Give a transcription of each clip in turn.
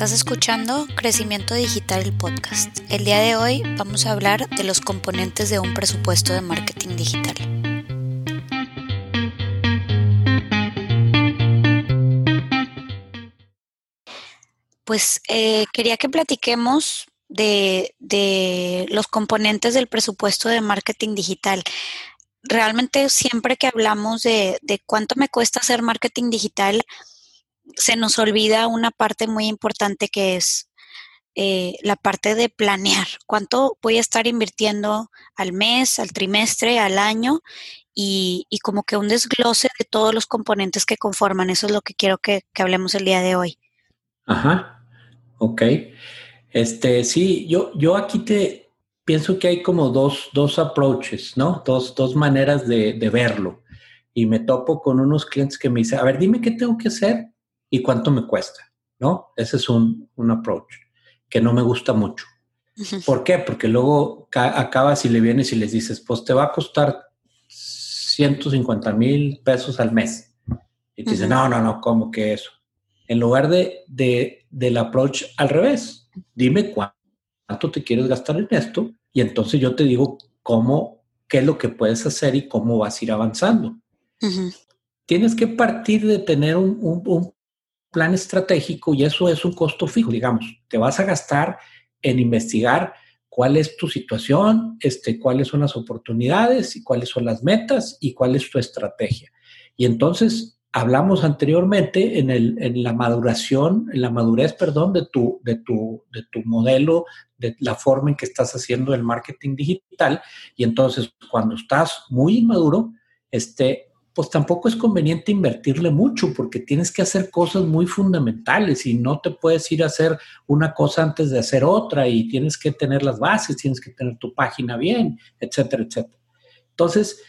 Estás escuchando Crecimiento Digital el podcast. El día de hoy vamos a hablar de los componentes de un presupuesto de marketing digital. Pues eh, quería que platiquemos de, los componentes del presupuesto de marketing digital. Realmente siempre que hablamos de, de cuánto me cuesta hacer marketing digital, se nos olvida una parte muy importante que es eh, la parte de planear. ¿Cuánto voy a estar invirtiendo al mes, al trimestre, al año? Y, como que un desglose de todos los componentes que conforman. Eso es lo que quiero que, hablemos el día de hoy. Ajá, ok. Este, sí, yo, yo aquí te pienso que hay como dos, dos approaches, ¿no? Dos, dos maneras de, de verlo. Y me topo con unos clientes que me dicen, a ver, dime qué tengo que hacer y cuánto me cuesta, ¿no? Ese es un, un approach que no me gusta mucho. ¿Por qué? Porque luego acabas y le vienes y les dices, pues te va a costar 150 mil pesos al mes. Y te dicen, no, no, no, ¿cómo que eso? En lugar de, de, del approach al revés, dime cuánto te quieres gastar en esto y entonces yo te digo cómo, qué es lo que puedes hacer y cómo vas a ir avanzando. Tienes que partir de tener un, un, plan estratégico y eso es un costo fijo, digamos. Te vas a gastar en investigar cuál es tu situación, este, cuáles son las oportunidades y cuáles son las metas y cuál es tu estrategia. Y entonces hablamos anteriormente en, el, en la maduración, en la madurez, perdón, de tu, de, tu, de tu modelo, de la forma en que estás haciendo el marketing digital. Y entonces cuando estás muy inmaduro, este, pues tampoco es conveniente invertirle mucho porque tienes que hacer cosas muy fundamentales y no te puedes ir a hacer una cosa antes de hacer otra y tienes que tener las bases, tienes que tener tu página bien, etcétera, etcétera. Entonces,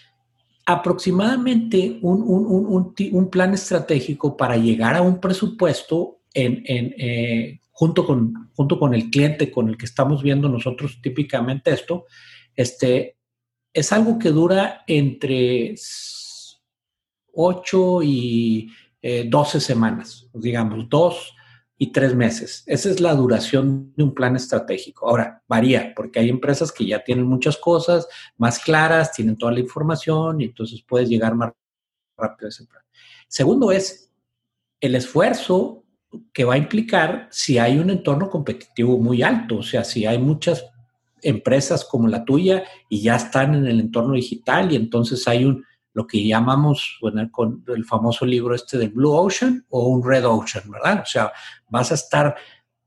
aproximadamente un, plan estratégico para llegar a un presupuesto en, eh, junto, con, junto con el cliente con el que estamos viendo nosotros típicamente esto, este, es algo que dura entre 8 y 12 eh, semanas, digamos, 2 y 3 meses. Esa es la duración de un plan estratégico. Ahora, varía, porque hay empresas que ya tienen muchas cosas más claras, tienen toda la información y entonces puedes llegar más rápido a ese plan. Segundo es el esfuerzo que va a implicar si hay un entorno competitivo muy alto, o sea, si hay muchas empresas como la tuya y ya están en el entorno digital y entonces hay un lo que llamamos con el famoso libro este del Blue Ocean o un Red Ocean, ¿verdad? O sea, vas a estar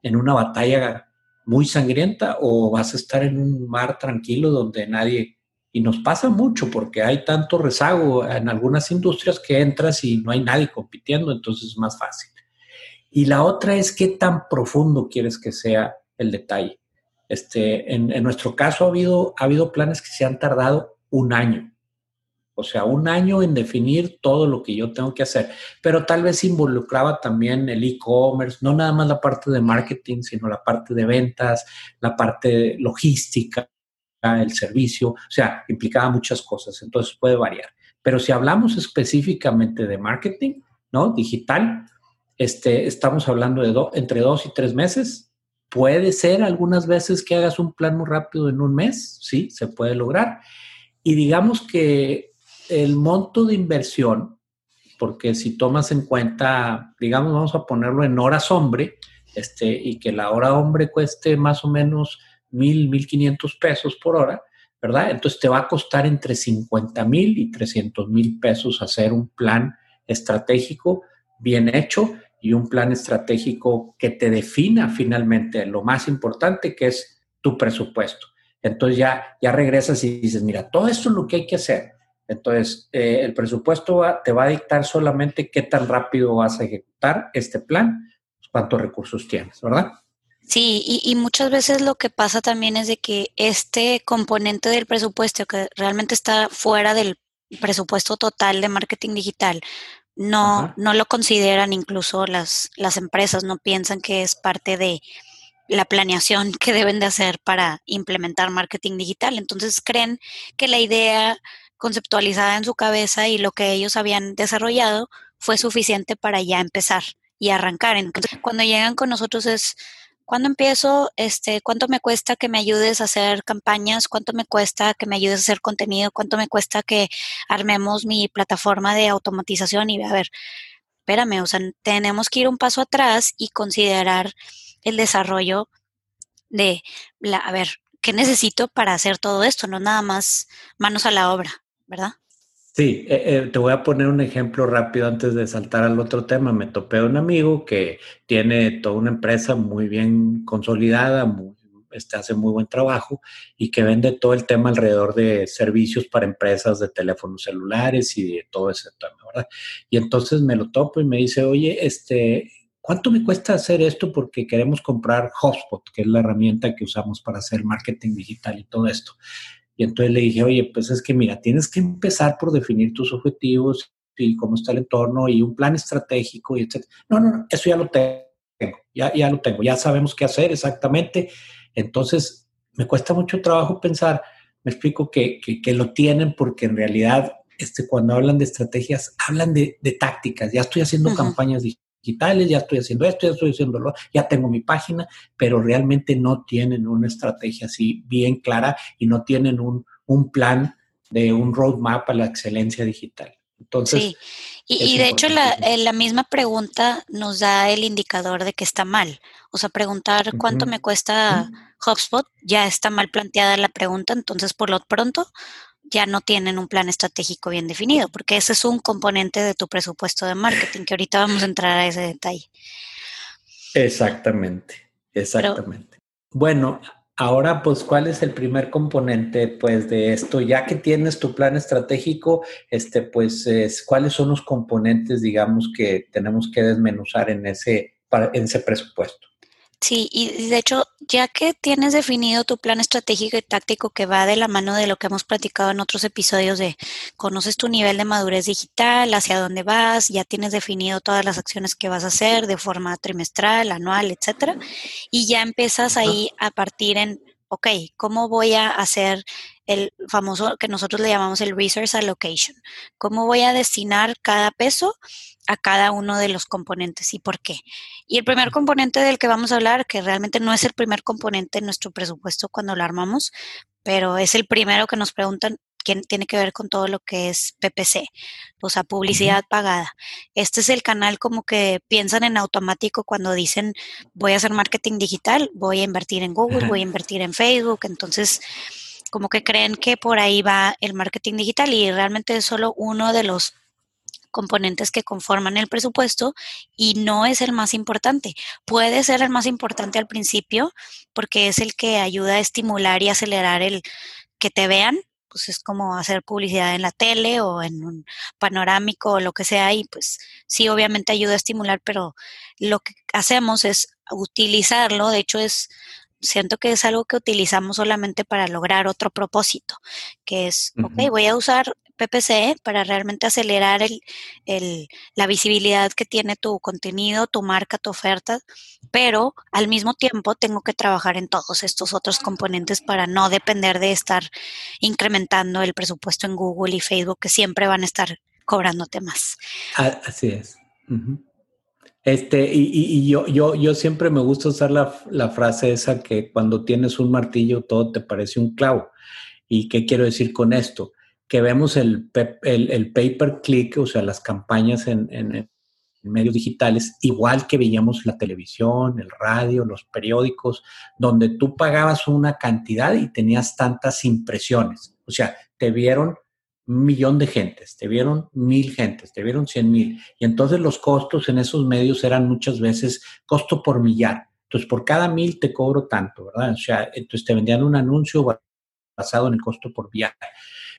en una batalla muy sangrienta o vas a estar en un mar tranquilo donde nadie... Y nos pasa mucho porque hay tanto rezago en algunas industrias que entras y no hay nadie compitiendo, entonces es más fácil. Y la otra es qué tan profundo quieres que sea el detalle. Este, en, en nuestro caso ha habido, ha habido planes que se han tardado un año o sea, un año en definir todo lo que yo tengo que hacer, pero tal vez involucraba también el e-commerce, no nada más la parte de marketing, sino la parte de ventas, la parte logística, el servicio, o sea, implicaba muchas cosas, entonces puede variar. Pero si hablamos específicamente de marketing, ¿no? Digital, este, estamos hablando de entre dos y tres meses. Puede ser algunas veces que hagas un plan muy rápido en un mes, sí, se puede lograr. Y digamos que el monto de inversión, porque si tomas en cuenta, digamos, vamos a ponerlo en horas hombre, este, y que la hora hombre cueste más o menos mil, mil quinientos pesos por hora, ¿verdad? Entonces te va a costar entre 50 mil y 300 mil pesos hacer un plan estratégico bien hecho y un plan estratégico que te defina finalmente lo más importante que es tu presupuesto. Entonces ya, ya regresas y dices, mira, todo esto es lo que hay que hacer. Entonces, eh, el presupuesto te va a dictar solamente qué tan rápido vas a ejecutar este plan, cuántos recursos tienes, ¿verdad? Sí, y, y, muchas veces lo que pasa también es de que este componente del presupuesto que realmente está fuera del presupuesto total de marketing digital, no, no lo consideran incluso las, las empresas, no piensan que es parte de la planeación que deben de hacer para implementar marketing digital. Entonces creen que la idea conceptualizada en su cabeza y lo que ellos habían desarrollado fue suficiente para ya empezar y arrancar. Entonces, cuando llegan con nosotros es, ¿cuándo empiezo? Este, ¿Cuánto me cuesta que me ayudes a hacer campañas? ¿Cuánto me cuesta que me ayudes a hacer contenido? ¿Cuánto me cuesta que armemos mi plataforma de automatización? Y a ver, espérame, o sea, tenemos que ir un paso atrás y considerar el desarrollo de, la, a ver, ¿qué necesito para hacer todo esto? No nada más manos a la obra, ¿verdad? Sí, eh, eh, te voy a poner un ejemplo rápido antes de saltar al otro tema. Me topé un amigo que tiene toda una empresa muy bien consolidada, este, hace muy buen trabajo y que vende todo el tema alrededor de servicios para empresas de teléfonos celulares y de todo ese tema, ¿verdad? Y entonces me lo topo y me dice, oye, este, ¿cuánto me cuesta hacer esto? Porque queremos comprar HubSpot, que es la herramienta que usamos para hacer marketing digital y todo esto. Y entonces le dije, oye, pues es que mira, tienes que empezar por definir tus objetivos y cómo está el entorno y un plan estratégico y etc. No, no, no, eso ya lo tengo, ya, ya lo tengo, ya sabemos qué hacer exactamente. Entonces, me cuesta mucho trabajo pensar, me explico que, que, lo tienen porque en realidad este, cuando hablan de estrategias, hablan de, de tácticas. Ya estoy haciendo campañas digitales, ya estoy haciendo esto, ya estoy haciendo lo, ya tengo mi página, pero realmente no tienen una estrategia así bien clara y no tienen un, un plan de un roadmap a la excelencia digital. Entonces, sí, y, de hecho la, eh, la, misma pregunta nos da el indicador de que está mal. O sea, preguntar cuánto me cuesta HubSpot, ya está mal planteada la pregunta, entonces por lo pronto ya no tienen un plan estratégico bien definido, porque ese es un componente de tu presupuesto de marketing, que ahorita vamos a entrar a ese detalle. Exactamente, exactamente. bueno, ahora pues, ¿cuál es el primer componente pues de esto? Ya que tienes tu plan estratégico, este pues, ¿cuáles son los componentes, digamos, que tenemos que desmenuzar en ese, en ese presupuesto? Sí, y de hecho, ya que tienes definido tu plan estratégico y táctico que va de la mano de lo que hemos platicado en otros episodios de conoces tu nivel de madurez digital, hacia dónde vas, ya tienes definido todas las acciones que vas a hacer de forma trimestral, anual, etcétera, y ya empiezas ahí a partir en ok, ¿cómo voy a hacer el famoso que nosotros le llamamos el resource allocation? ¿Cómo voy a destinar cada peso a cada uno de los componentes y por qué? Y el primer componente del que vamos a hablar, que realmente no es el primer componente en nuestro presupuesto cuando lo armamos, pero es el primero que nos preguntan, que tiene que ver con todo lo que es PPC, o sea, publicidad pagada. Este es el canal como que piensan en automático cuando dicen voy a hacer marketing digital, voy a invertir en Google, voy a invertir en Facebook, entonces como que creen que por ahí va el marketing digital y realmente es solo uno de los componentes que conforman el presupuesto y no es el más importante. Puede ser el más importante al principio porque es el que ayuda a estimular y acelerar el que te vean, pues es como hacer publicidad en la tele o en un panorámico o lo que sea y pues sí, obviamente ayuda a estimular, pero lo que hacemos es utilizarlo, de hecho es siento que es algo que utilizamos solamente para lograr otro propósito, que es, ok, voy a usar PPC para realmente acelerar el, la visibilidad que tiene tu contenido, tu marca, tu oferta, pero al mismo tiempo tengo que trabajar en todos estos otros componentes para no depender de estar incrementando el presupuesto en Google y Facebook, que siempre van a estar cobrándote más. Así es. Este, y, y, yo, yo, yo siempre me gusta usar la, la, frase esa que cuando tienes un martillo todo te parece un clavo. ¿Y qué quiero decir con esto? Que vemos el, el, el pay per click, o sea, las campañas en, en, medios digitales, igual que veíamos la televisión, el radio, los periódicos, donde tú pagabas una cantidad y tenías tantas impresiones. O sea, te vieron un millón de gentes, te vieron mil gentes, te vieron cien mil. Y entonces los costos en esos medios eran muchas veces costo por millar. Entonces, por cada mil te cobro tanto, ¿verdad? O sea, entonces te vendían un anuncio basado en el costo por viaje.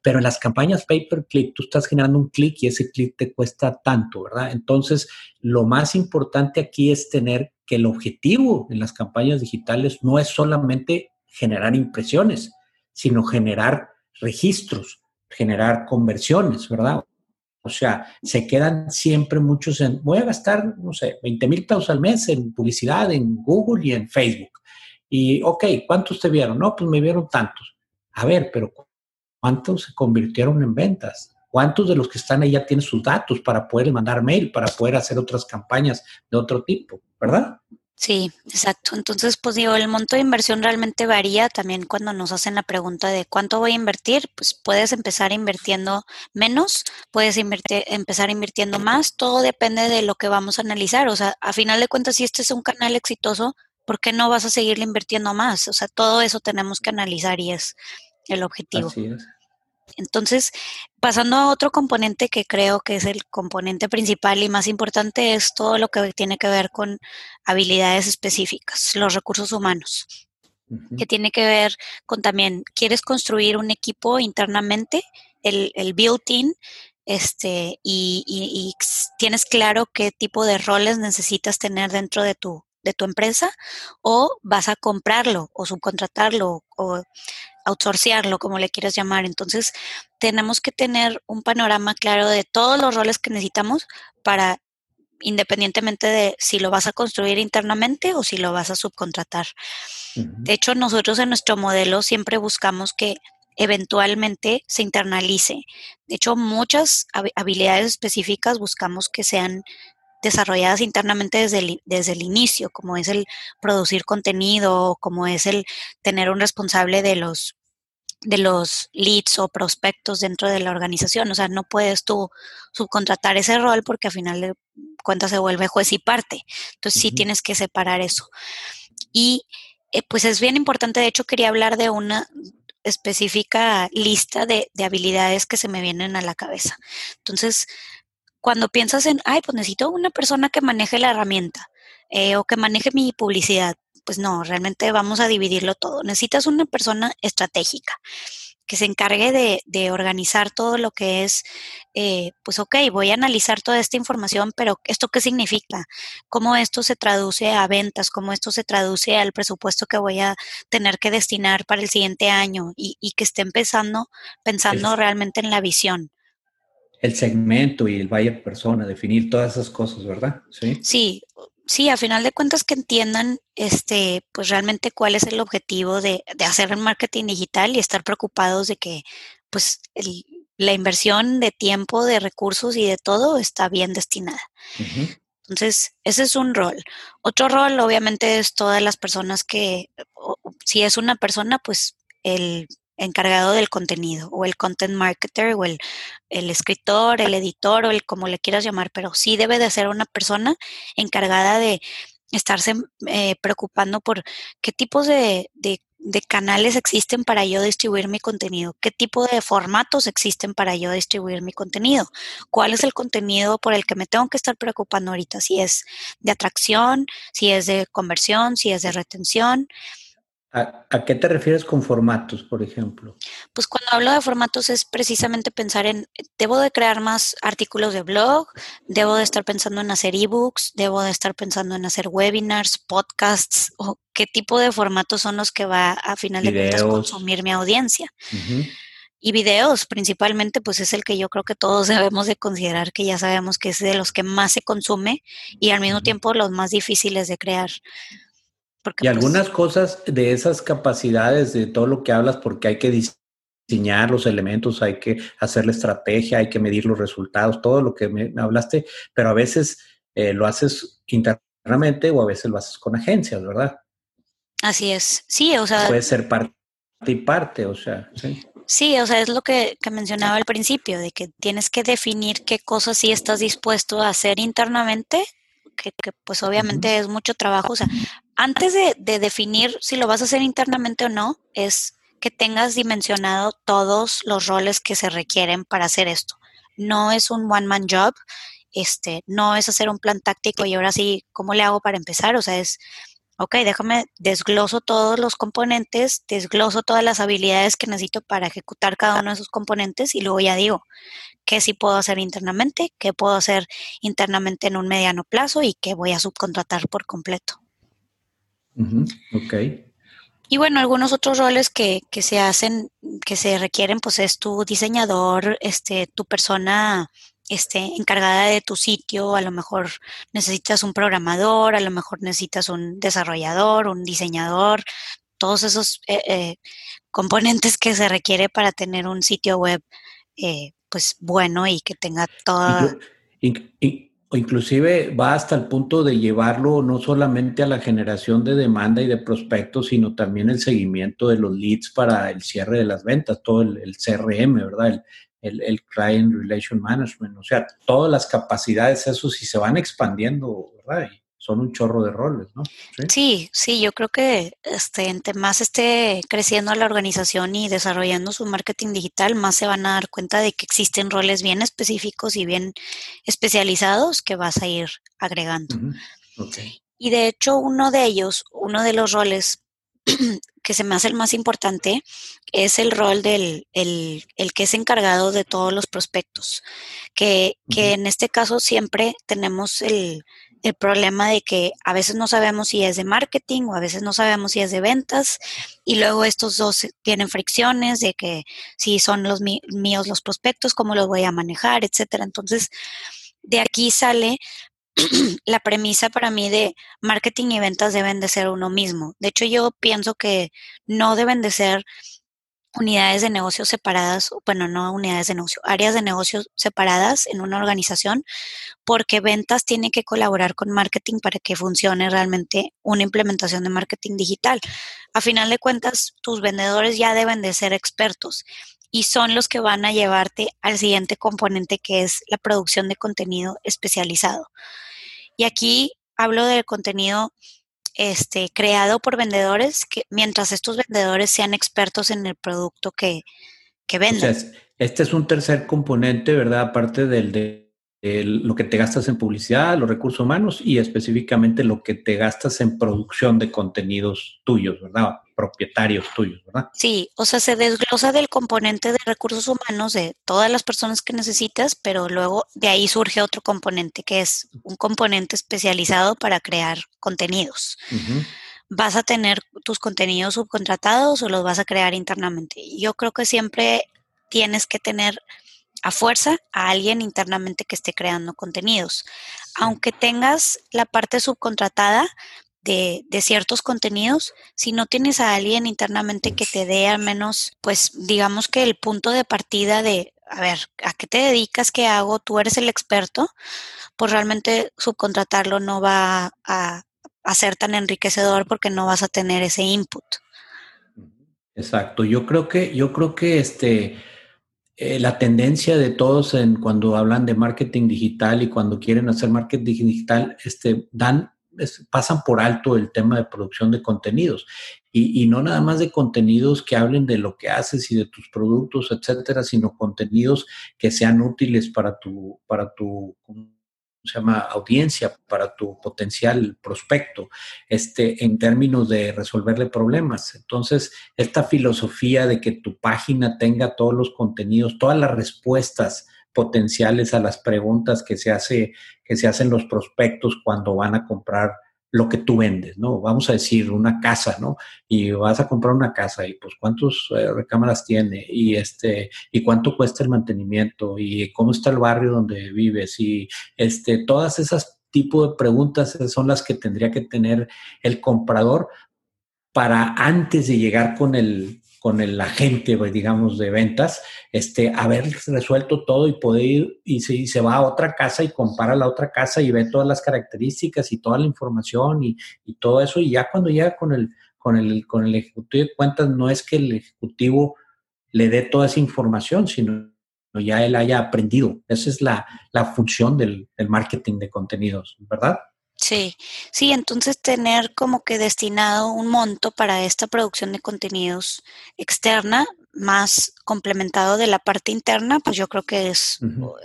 Pero en las campañas pay per click, tú estás generando un clic y ese clic te cuesta tanto, ¿verdad? Entonces, lo más importante aquí es tener que el objetivo en las campañas digitales no es solamente generar impresiones, sino generar registros generar conversiones, ¿verdad? O sea, se quedan siempre muchos en, voy a gastar, no sé, 20 mil pesos al mes en publicidad en Google y en Facebook. Y, ok, ¿cuántos te vieron? No, pues me vieron tantos. A ver, pero ¿cuántos se convirtieron en ventas? ¿Cuántos de los que están ahí ya tienen sus datos para poder mandar mail, para poder hacer otras campañas de otro tipo, verdad? Sí, exacto. Entonces, pues digo, el monto de inversión realmente varía también cuando nos hacen la pregunta de cuánto voy a invertir, pues puedes empezar invirtiendo menos, puedes invertir, empezar invirtiendo más, todo depende de lo que vamos a analizar. O sea, a final de cuentas, si este es un canal exitoso, ¿por qué no vas a seguirle invirtiendo más? O sea, todo eso tenemos que analizar y es el objetivo. Así es. Entonces, pasando a otro componente que creo que es el componente principal y más importante, es todo lo que tiene que ver con habilidades específicas, los recursos humanos, que tiene que ver con también, ¿quieres construir un equipo internamente? El, el built-in, este, y, y, tienes claro qué tipo de roles necesitas tener dentro de tu, de tu empresa o vas a comprarlo o subcontratarlo o outsourcearlo, como le quieras llamar. Entonces, tenemos que tener un panorama claro de todos los roles que necesitamos para independientemente de si lo vas a construir internamente o si lo vas a subcontratar. De hecho, nosotros en nuestro modelo siempre buscamos que eventualmente se internalice. De hecho, muchas habilidades específicas buscamos que sean desarrolladas internamente desde el, desde el inicio, como es el producir contenido, como es el tener un responsable de los de los leads o prospectos dentro de la organización. O sea, no puedes tú subcontratar ese rol porque al final de cuentas se vuelve juez y parte. Entonces sí tienes que separar eso. Y eh, pues es bien importante, de hecho quería hablar de una específica lista de, de habilidades que se me vienen a la cabeza. Entonces, cuando piensas en, ay, pues necesito una persona que maneje la herramienta eh, o que maneje mi publicidad, pues no, realmente vamos a dividirlo todo. Necesitas una persona estratégica que se encargue de, de organizar todo lo que es, eh, pues ok, voy a analizar toda esta información, pero ¿esto qué significa? ¿Cómo esto se traduce a ventas? ¿Cómo esto se traduce al presupuesto que voy a tener que destinar para el siguiente año? Y, y que esté empezando, pensando realmente en la visión el segmento y el buyer persona, definir todas esas cosas, ¿verdad? Sí. Sí, sí, a final de cuentas que entiendan este, pues realmente cuál es el objetivo de, de hacer el marketing digital y estar preocupados de que pues la inversión de tiempo, de recursos y de todo está bien destinada. Entonces, ese es un rol. Otro rol, obviamente, es todas las personas que, si es una persona, pues el encargado del contenido o el content marketer o el, escritor, el editor o el como le quieras llamar, pero sí debe de ser una persona encargada de estarse eh, preocupando por qué tipos de, de, canales existen para yo distribuir mi contenido, qué tipo de formatos existen para yo distribuir mi contenido, cuál es el contenido por el que me tengo que estar preocupando ahorita, si es de atracción, si es de conversión, si es de retención. ¿A, qué te refieres con formatos, por ejemplo? Pues cuando hablo de formatos es precisamente pensar en, debo de crear más artículos de blog, debo de estar pensando en hacer ebooks, debo de estar pensando en hacer webinars, podcasts, o qué tipo de formatos son los que va a final de cuentas consumir mi audiencia. Y videos principalmente, pues es el que yo creo que todos debemos de considerar que ya sabemos que es de los que más se consume y al mismo tiempo los más difíciles de crear y pues algunas cosas de esas capacidades, de todo lo que hablas, porque hay que diseñar los elementos, hay que hacer la estrategia, hay que medir los resultados, todo lo que me, hablaste, pero a veces eh, lo haces internamente o a veces lo haces con agencias, ¿verdad? Así es, sí, o sea... Puede ser parte y parte, o sea, sí. Sí, o sea, es lo que, que, mencionaba al principio, de que tienes que definir qué cosas sí estás dispuesto a hacer internamente que, pues obviamente es mucho trabajo. O sea, antes de, definir si lo vas a hacer internamente o no, es que tengas dimensionado todos los roles que se requieren para hacer esto. No es un one-man job, este, no es hacer un plan táctico y ahora sí, ¿cómo le hago para empezar? O sea, es, ok, déjame, desgloso todos los componentes, desgloso todas las habilidades que necesito para ejecutar cada uno de esos componentes y luego ya digo, qué sí puedo hacer internamente, qué puedo hacer internamente en un mediano plazo y qué voy a subcontratar por completo. Ok. Y bueno, algunos otros roles que, que, se hacen, que se requieren, pues es tu diseñador, este, tu persona este, encargada de tu sitio, a lo mejor necesitas un programador, a lo mejor necesitas un desarrollador, un diseñador, todos esos eh, eh, componentes que se requiere para tener un sitio web eh, pues bueno y que tenga toda... Inclusive va hasta el punto de llevarlo no solamente a la generación de demanda y de prospectos, sino también el seguimiento de los leads para el cierre de las ventas, todo el, CRM, ¿verdad? El, el, Client Relation Management, o sea, todas las capacidades, eso sí se van expandiendo, ¿verdad? Son un chorro de roles, ¿no? Sí, sí, yo creo que este, entre más esté creciendo la organización y desarrollando su marketing digital, más se van a dar cuenta de que existen roles bien específicos y bien especializados que vas a ir agregando. Y de hecho, uno de ellos, uno de los roles que se me hace el más importante es el rol del el, que es encargado de todos los prospectos, que, que en este caso siempre tenemos el, el problema de que a veces no sabemos si es de marketing o a veces no sabemos si es de ventas y luego estos dos tienen fricciones de que si son los míos los prospectos, cómo los voy a manejar, etcétera. Entonces, de aquí sale la premisa para mí de marketing y ventas deben de ser uno mismo. De hecho, yo pienso que no deben de ser unidades de negocio separadas, bueno, no unidades de negocio, áreas de negocio separadas en una organización, porque ventas tiene que colaborar con marketing para que funcione realmente una implementación de marketing digital. A final de cuentas, tus vendedores ya deben de ser expertos y son los que van a llevarte al siguiente componente que es la producción de contenido especializado. Y aquí hablo del contenido este, creado por vendedores, que, mientras estos vendedores sean expertos en el producto que, que venden. este es un tercer componente, ¿verdad? Aparte del de lo que te gastas en publicidad, los recursos humanos y específicamente lo que te gastas en producción de contenidos tuyos, ¿verdad? Propietarios tuyos, ¿verdad? Sí, o sea, se desglosa del componente de recursos humanos de todas las personas que necesitas, pero luego de ahí surge otro componente que es un componente especializado para crear contenidos. ¿Vas a tener tus contenidos subcontratados o los vas a crear internamente? Yo creo que siempre tienes que tener a fuerza a alguien internamente que esté creando contenidos. Aunque tengas la parte subcontratada de, de, ciertos contenidos, si no tienes a alguien internamente que te dé al menos, pues digamos que el punto de partida de, a ver, ¿a qué te dedicas? ¿Qué hago? Tú eres el experto, pues realmente subcontratarlo no va a, a ser tan enriquecedor porque no vas a tener ese input. Exacto. Yo creo que, yo creo que este eh, la tendencia de todos en cuando hablan de marketing digital y cuando quieren hacer marketing digital, este, dan, pasan por alto el tema de producción de contenidos. Y, y, no nada más de contenidos que hablen de lo que haces y de tus productos, etcétera, sino contenidos que sean útiles para tu, para tu se llama audiencia para tu potencial prospecto, este, en términos de resolverle problemas. Entonces, esta filosofía de que tu página tenga todos los contenidos, todas las respuestas potenciales a las preguntas que se hace, que se hacen los prospectos cuando van a comprar lo que tú vendes, ¿no? Vamos a decir una casa, ¿no? Y vas a comprar una casa y pues cuántos eh, recámaras tiene y este y cuánto cuesta el mantenimiento y cómo está el barrio donde vives y este todas esas tipo de preguntas son las que tendría que tener el comprador para antes de llegar con el con el agente, pues, digamos, de ventas, este, haber resuelto todo y poder ir y se, se, va a otra casa y compara la otra casa y ve todas las características y toda la información y, y, todo eso. Y ya cuando llega con el, con, el, con el ejecutivo de cuentas, no es que el ejecutivo le dé toda esa información, sino ya él haya aprendido. Esa es la, la función del marketing de contenidos, ¿verdad? Sí, sí, entonces tener como que destinado un monto para esta producción de contenidos externa, más complementado de la parte interna, pues yo creo que es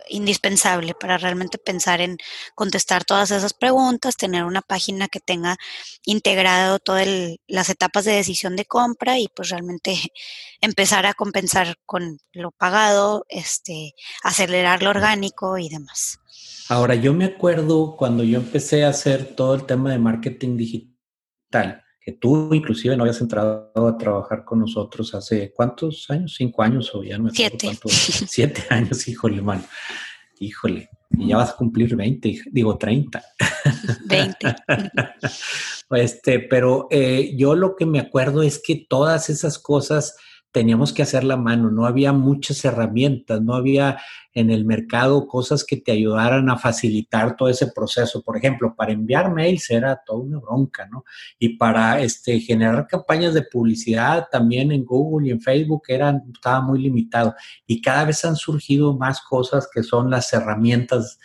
indispensable para realmente pensar en contestar todas esas preguntas, tener una página que tenga integrado todas las etapas de decisión de compra y pues realmente empezar a compensar con lo pagado, este, acelerar lo orgánico y demás. Ahora, yo me acuerdo cuando yo empecé a hacer todo el tema de marketing digital, que tú inclusive no habías entrado a trabajar con nosotros hace cuántos años, cinco años o ya no Siete. Siete años, híjole, man. Híjole, y ya vas a cumplir 20, digo 30. 20. este, pero eh, yo lo que me acuerdo es que todas esas cosas teníamos que hacer la mano, no había muchas herramientas, no había en el mercado cosas que te ayudaran a facilitar todo ese proceso. Por ejemplo, para enviar mails era toda una bronca, ¿no? Y para este, generar campañas de publicidad también en Google y en Facebook eran, estaba muy limitado. Y cada vez han surgido más cosas que son las herramientas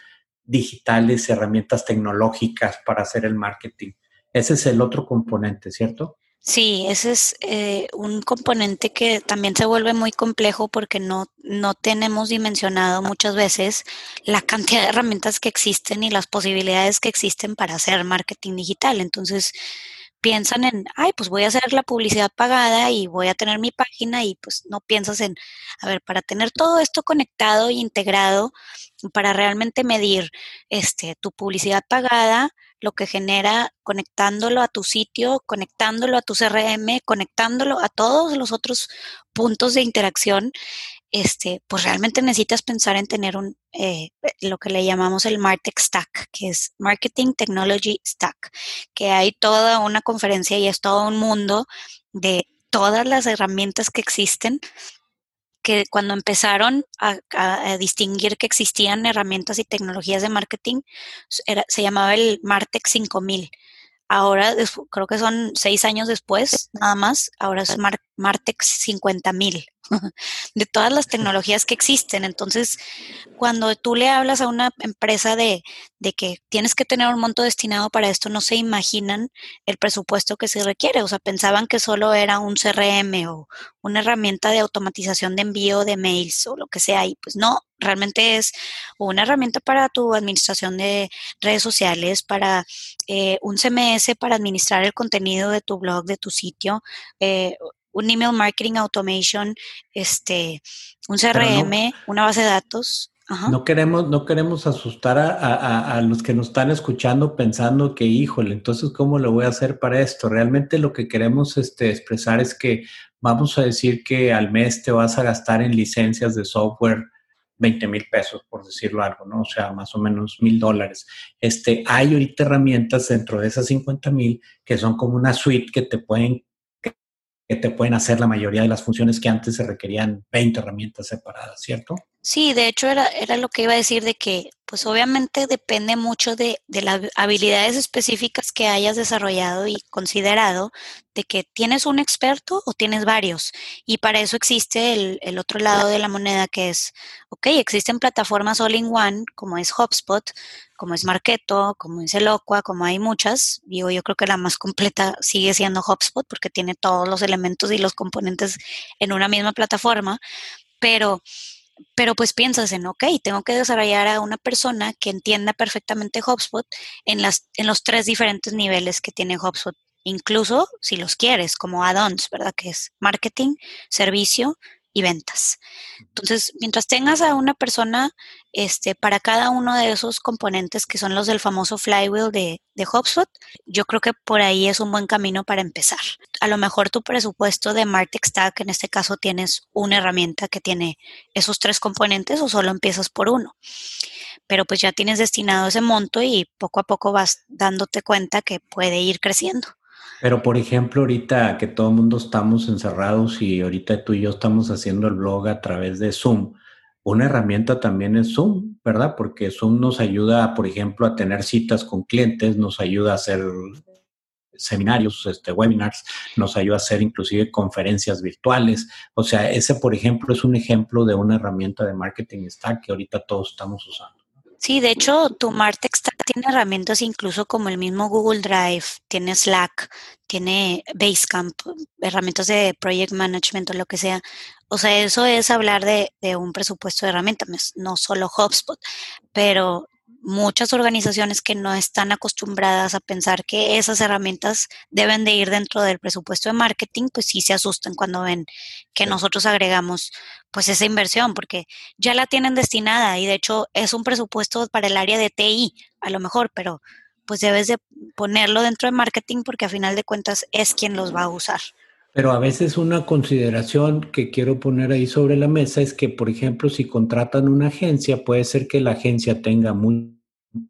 digitales, herramientas tecnológicas para hacer el marketing. Ese es el otro componente, ¿cierto? Sí, ese es eh, un componente que también se vuelve muy complejo porque no, no tenemos dimensionado muchas veces la cantidad de herramientas que existen y las posibilidades que existen para hacer marketing digital. Entonces, piensan en, ay, pues voy a hacer la publicidad pagada y voy a tener mi página y pues no piensas en, a ver, para tener todo esto conectado e integrado, para realmente medir este, tu publicidad pagada, lo que genera conectándolo a tu sitio, conectándolo a tu CRM, conectándolo a todos los otros puntos de interacción, este, pues realmente necesitas pensar en tener un, eh, lo que le llamamos el Martech Stack, que es Marketing Technology Stack, que hay toda una conferencia y es todo un mundo de todas las herramientas que existen que cuando empezaron a, distinguir que existían herramientas y tecnologías de marketing, se llamaba el Martech 5000. Ahora, creo que son seis años después, nada más, ahora es Martech 50000 de todas las tecnologías que existen. Entonces, cuando tú le hablas a una empresa de, de, que tienes que tener un monto destinado para esto, no se imaginan el presupuesto que se requiere. O sea, pensaban que solo era un CRM o una herramienta de automatización de envío de mails o lo que sea. Y pues no, realmente es una herramienta para tu administración de redes sociales, para eh, un CMS para administrar el contenido de tu blog, de tu sitio. Eh, un email marketing automation, este, un CRM, una base de datos. No queremos, no queremos asustar a, los que nos están escuchando pensando que, híjole, entonces, ¿cómo lo voy a hacer para esto? Realmente lo que queremos este, expresar es que vamos a decir que al mes te vas a gastar en licencias de software 20 mil pesos, por decirlo algo, ¿no? O sea, más o menos mil dólares. Este, hay ahorita herramientas dentro de esas 50 mil que son como una suite que te pueden que te pueden hacer la mayoría de las funciones que antes se requerían 20 herramientas separadas, ¿cierto? Sí, de hecho era, era lo que iba a decir de que, pues obviamente depende mucho de, de las habilidades específicas que hayas desarrollado y considerado, de que tienes un experto o tienes varios. Y para eso existe el, el otro lado de la moneda que es, ok, existen plataformas all in one, como es HubSpot, como es Marketo, como es Eloqua, como hay muchas. Yo creo que la más completa sigue siendo HubSpot porque tiene todos los elementos y los componentes en una misma plataforma. Pero pero pues piensas en, ok, tengo que desarrollar a una persona que entienda perfectamente HubSpot en, las, en los tres diferentes niveles que tiene HubSpot, incluso si los quieres, como add-ons, ¿verdad? Que es marketing, servicio y ventas. Entonces, mientras tengas a una persona este, para cada uno de esos componentes que son los del famoso flywheel de, de HubSpot, yo creo que por ahí es un buen camino para empezar. A lo mejor tu presupuesto de Martech Stack, en este caso tienes una herramienta que tiene esos tres componentes o solo empiezas por uno. Pero pues ya tienes destinado ese monto y poco a poco vas dándote cuenta que puede ir creciendo. Pero, por ejemplo, ahorita que todo el mundo estamos encerrados y ahorita tú y yo estamos haciendo el blog a través de Zoom, una herramienta también es Zoom, ¿verdad? Porque Zoom nos ayuda, por ejemplo, a tener citas con clientes, nos ayuda a hacer seminarios, este, webinars, nos ayuda a hacer inclusive conferencias virtuales. O sea, ese, por ejemplo, es un ejemplo de una herramienta de marketing stack que ahorita todos estamos usando. Sí, de hecho, tu Martech tiene herramientas incluso como el mismo Google Drive, tiene Slack, tiene Basecamp, herramientas de project management o lo que sea. O sea, eso es hablar de, de un presupuesto de herramientas, no solo HubSpot, pero muchas organizaciones que no están acostumbradas a pensar que esas herramientas deben de ir dentro del presupuesto de marketing, pues sí se asustan cuando ven que nosotros agregamos pues esa inversión, porque ya la tienen destinada y de hecho es un presupuesto para el área de TI, a lo mejor, pero pues debes de ponerlo dentro de marketing porque a final de cuentas es quien los va a usar. Pero a veces una consideración que quiero poner ahí sobre la mesa es que, por ejemplo, si contratan una agencia, puede ser que la agencia tenga muy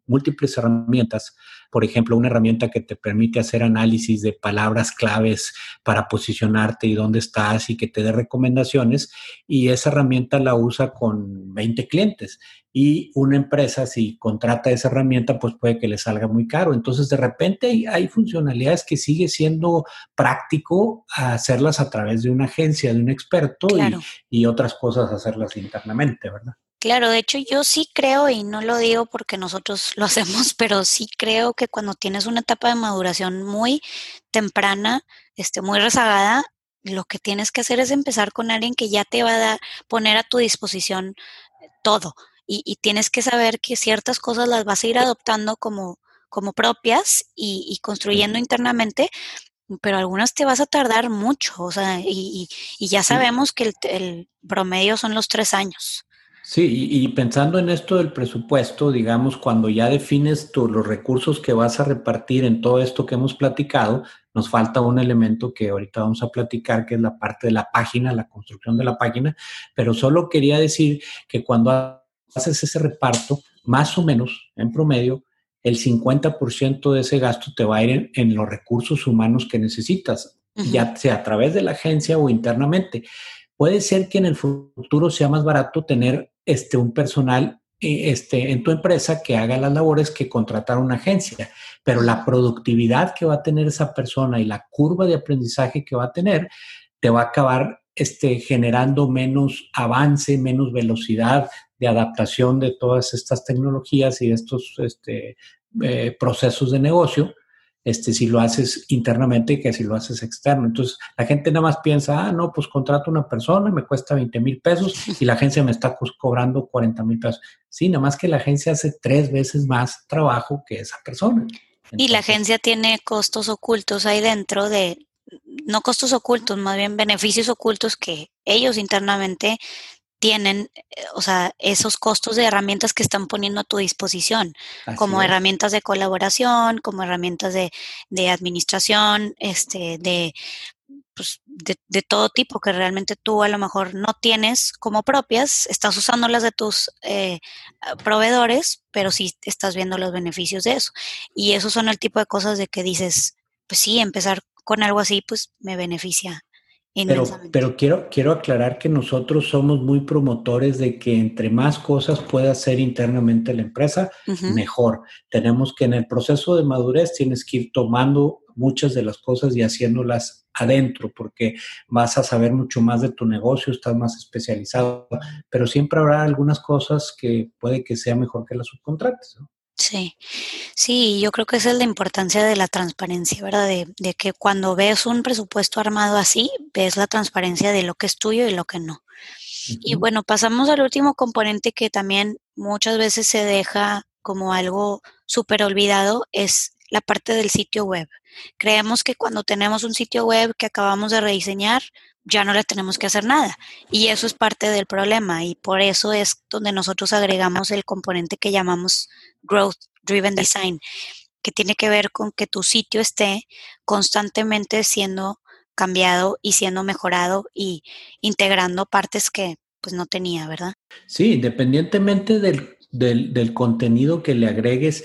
múltiples herramientas. Por ejemplo, una herramienta que te permite hacer análisis de palabras claves para posicionarte y dónde estás y que te dé recomendaciones. Y esa herramienta la usa con 20 clientes. Y una empresa, si contrata esa herramienta, pues puede que le salga muy caro. Entonces, de repente hay, funcionalidades que sigue siendo práctico hacerlas a través de una agencia, de un experto y, y otras cosas hacerlas internamente, ¿verdad? Claro, de hecho yo sí creo, y no lo digo porque nosotros lo hacemos, pero sí creo que cuando tienes una etapa de maduración muy temprana, este, muy rezagada, lo que tienes que hacer es empezar con alguien que ya te va a dar, poner a tu disposición todo. Y, tienes que saber que ciertas cosas las vas a ir adoptando como, como propias y, construyendo internamente, pero algunas te vas a tardar mucho, o sea, y, ya sabemos que el, el promedio son los tres años. Sí, y, pensando en esto del presupuesto, digamos, cuando ya defines los recursos que vas a repartir en todo esto que hemos platicado, nos falta un elemento que ahorita vamos a platicar, que es la parte de la página, la construcción de la página, pero solo quería decir que cuando haces ese reparto, más o menos, en promedio, el 50% de ese gasto te va a ir en, los recursos humanos que necesitas, ya sea a través de la agencia o internamente. Puede ser que en el futuro sea más barato tener este, un personal eh, este, en tu empresa que haga las labores que contratar una agencia, pero la productividad que va a tener esa persona y la curva de aprendizaje que va a tener te va a acabar este, generando menos avance, menos velocidad de adaptación de todas estas tecnologías y estos este, eh, procesos de negocio este, si lo haces internamente que si lo haces externo. Entonces, la gente nada más piensa, ah, no, pues contrato una persona, me cuesta 20 mil pesos y la agencia me está cobrando 40 mil pesos. Sí, nada más que la agencia hace tres veces más trabajo que esa persona. y la agencia tiene costos ocultos ahí dentro de, no costos ocultos, más bien beneficios ocultos que ellos internamente tienen, eh, o sea, esos costos de herramientas que están poniendo a tu disposición, como herramientas de colaboración, como herramientas de, de administración, este, de, pues, de, de, todo tipo que realmente tú a lo mejor no tienes como propias, estás usando las de tus eh, proveedores, pero sí estás viendo los beneficios de eso. Y esos son el tipo de cosas de que dices, pues sí, empezar con algo así, pues me beneficia pero, pero, quiero, quiero aclarar que nosotros somos muy promotores de que entre más cosas pueda hacer internamente la empresa, mejor. Tenemos que en el proceso de madurez tienes que ir tomando muchas de las cosas y haciéndolas adentro, porque vas a saber mucho más de tu negocio, estás más especializado, pero siempre habrá algunas cosas que puede que sea mejor que las subcontrates. ¿no? Sí, sí, yo creo que esa es la importancia de la transparencia, ¿verdad? De, de, que cuando ves un presupuesto armado así, ves la transparencia de lo que es tuyo y lo que no. Y bueno, pasamos al último componente que también muchas veces se deja como algo súper olvidado, es la parte del sitio web. Creemos que cuando tenemos un sitio web que acabamos de rediseñar, ya no le tenemos que hacer nada. Y eso es parte del problema y por eso es donde nosotros agregamos el componente que llamamos Growth Driven Design, que tiene que ver con que tu sitio esté constantemente siendo cambiado y siendo mejorado y integrando partes que pues no tenía, ¿verdad? Sí, independientemente del, del, del contenido que le agregues,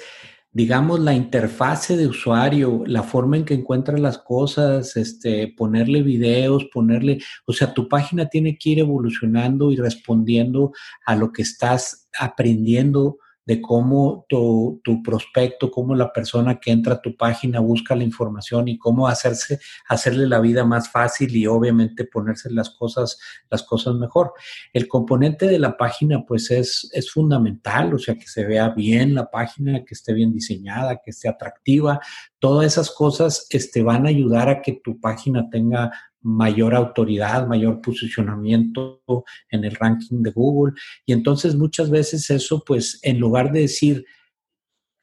digamos, la interfase de usuario, la forma en que encuentras las cosas, este, ponerle videos, ponerle, o sea, tu página tiene que ir evolucionando y respondiendo a lo que estás aprendiendo de cómo tu, tu, prospecto, cómo la persona que entra a tu página busca la información y cómo hacerse, hacerle la vida más fácil y obviamente ponerse las cosas, las cosas mejor. El componente de la página pues es, es fundamental, o sea, que se vea bien la página, que esté bien diseñada, que esté atractiva. Todas esas cosas este, van a ayudar a que tu página tenga mayor autoridad, mayor posicionamiento en el ranking de Google. Y entonces muchas veces eso, pues, en lugar de decir,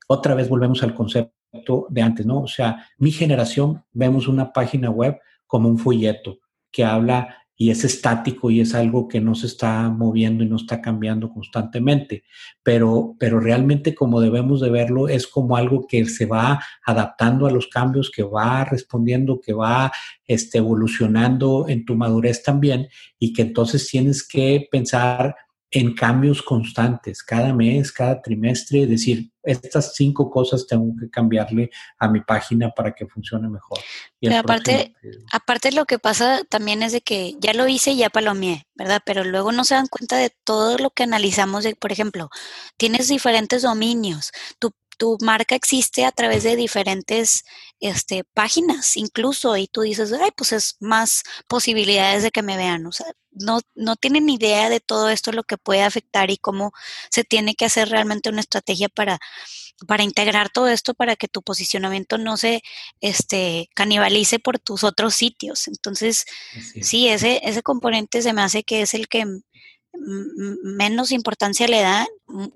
otra vez volvemos al concepto de antes, ¿no? O sea, mi generación vemos una página web como un folleto que habla y es estático y es algo que no se está moviendo y no está cambiando constantemente, pero, pero realmente como debemos de verlo es como algo que se va adaptando a los cambios, que va respondiendo, que va este, evolucionando en tu madurez también y que entonces tienes que pensar en cambios constantes, cada mes, cada trimestre, decir, estas cinco cosas tengo que cambiarle a mi página para que funcione mejor. Y aparte, aparte lo que pasa también es de que ya lo hice y ya palomeé, ¿verdad? Pero luego no se dan cuenta de todo lo que analizamos, de, por ejemplo, tienes diferentes dominios, tu tu marca existe a través de diferentes este, páginas incluso y tú dices, ay, pues es más posibilidades de que me vean. O sea, no, no tienen idea de todo esto, lo que puede afectar y cómo se tiene que hacer realmente una estrategia para, para integrar todo esto para que tu posicionamiento no se este, canibalice por tus otros sitios. Entonces, sí, ese, ese componente se me hace que es el que menos importancia le dan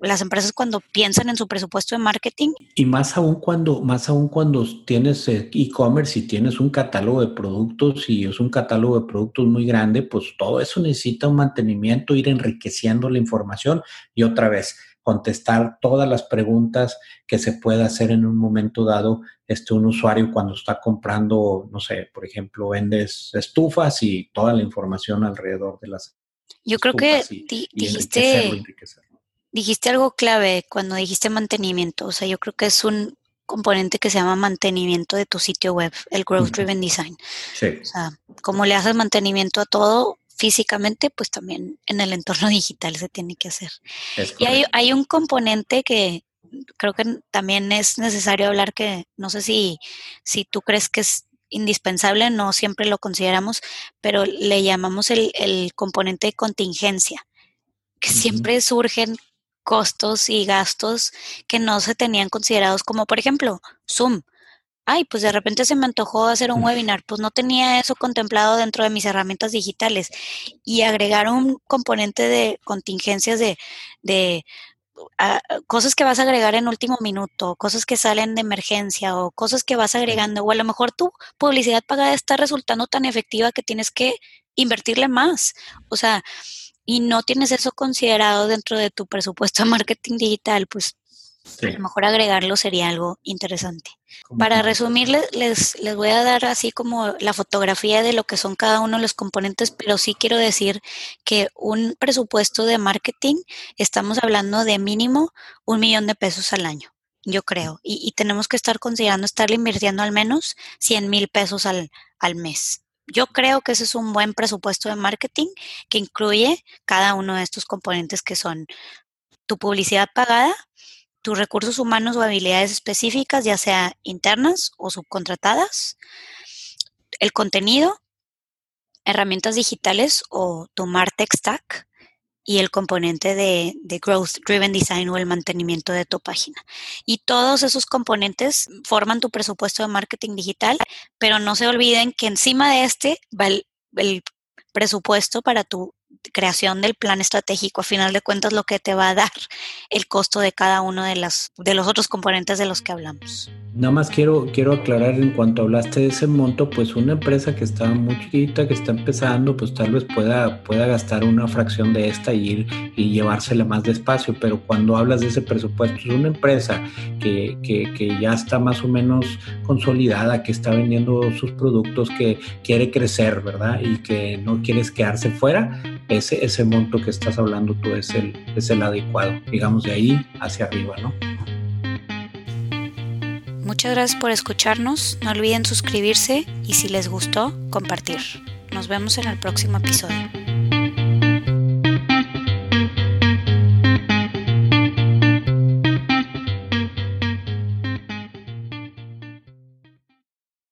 las empresas cuando piensan en su presupuesto de marketing. Y más aún cuando, más aún cuando tienes eh, e-commerce y tienes un catálogo de productos y es un catálogo de productos muy grande, pues todo eso necesita un mantenimiento, ir enriqueciendo la información y otra vez contestar todas las preguntas que se pueda hacer en un momento dado este un usuario cuando está comprando, no sé, por ejemplo, vendes estufas y toda la información alrededor de las yo creo que dijiste, dijiste algo clave cuando dijiste mantenimiento. O sea, yo creo que es un componente que se llama mantenimiento de tu sitio web, el Growth Driven Design. Sí. O sea, como le haces mantenimiento a todo físicamente, pues también en el entorno digital se tiene que hacer. y hay, hay un componente que creo que también es necesario hablar que no sé si, si tú crees que es indispensable, no siempre lo consideramos, pero le llamamos el, componente de contingencia, que siempre surgen costos y gastos que no se tenían considerados, como por ejemplo Zoom. Ay, pues de repente se me antojó hacer un webinar, pues no tenía eso contemplado dentro de mis herramientas digitales y agregar un componente de contingencias de, de cosas que vas a agregar en último minuto, cosas que salen de emergencia o cosas que vas agregando, o a lo mejor tu publicidad pagada está resultando tan efectiva que tienes que invertirle más. O sea, y no tienes eso considerado dentro de tu presupuesto de marketing digital, pues a lo mejor agregarlo sería algo interesante. Para resumir, les, les voy a dar así como la fotografía de lo que son cada uno de los componentes, pero sí quiero decir que un presupuesto de marketing, estamos hablando de mínimo un millón de pesos al año, yo creo, y, tenemos que estar considerando estarle invirtiendo al menos 100 mil pesos al, al mes. Yo creo que ese es un buen presupuesto de marketing que incluye cada uno de estos componentes que son tu publicidad pagada, tus recursos humanos o habilidades específicas, ya sea internas o subcontratadas, el contenido, herramientas digitales o tu MarTech Stack y el componente de, Growth Driven Design o el mantenimiento de tu página. Y todos esos componentes forman tu presupuesto de marketing digital, pero no se olviden que encima de este va el, el presupuesto para tu creación del plan estratégico, a final de cuentas, lo que te va a dar el costo de cada uno de, las, de los otros componentes de los que hablamos. Nada más quiero, quiero aclarar en cuanto hablaste de ese monto, pues una empresa que está muy chiquita, que está empezando, pues tal vez pueda, pueda gastar una fracción de esta y ir y llevársela más despacio, pero cuando hablas de ese presupuesto, es una empresa que, que, que ya está más o menos consolidada, que está vendiendo sus productos, que quiere crecer, ¿verdad? Y que no quieres quedarse fuera, ese, ese monto que estás hablando tú es el, es el adecuado, digamos de ahí hacia arriba, ¿no? Muchas gracias por escucharnos. No olviden suscribirse y si les gustó, compartir. Nos vemos en el próximo episodio.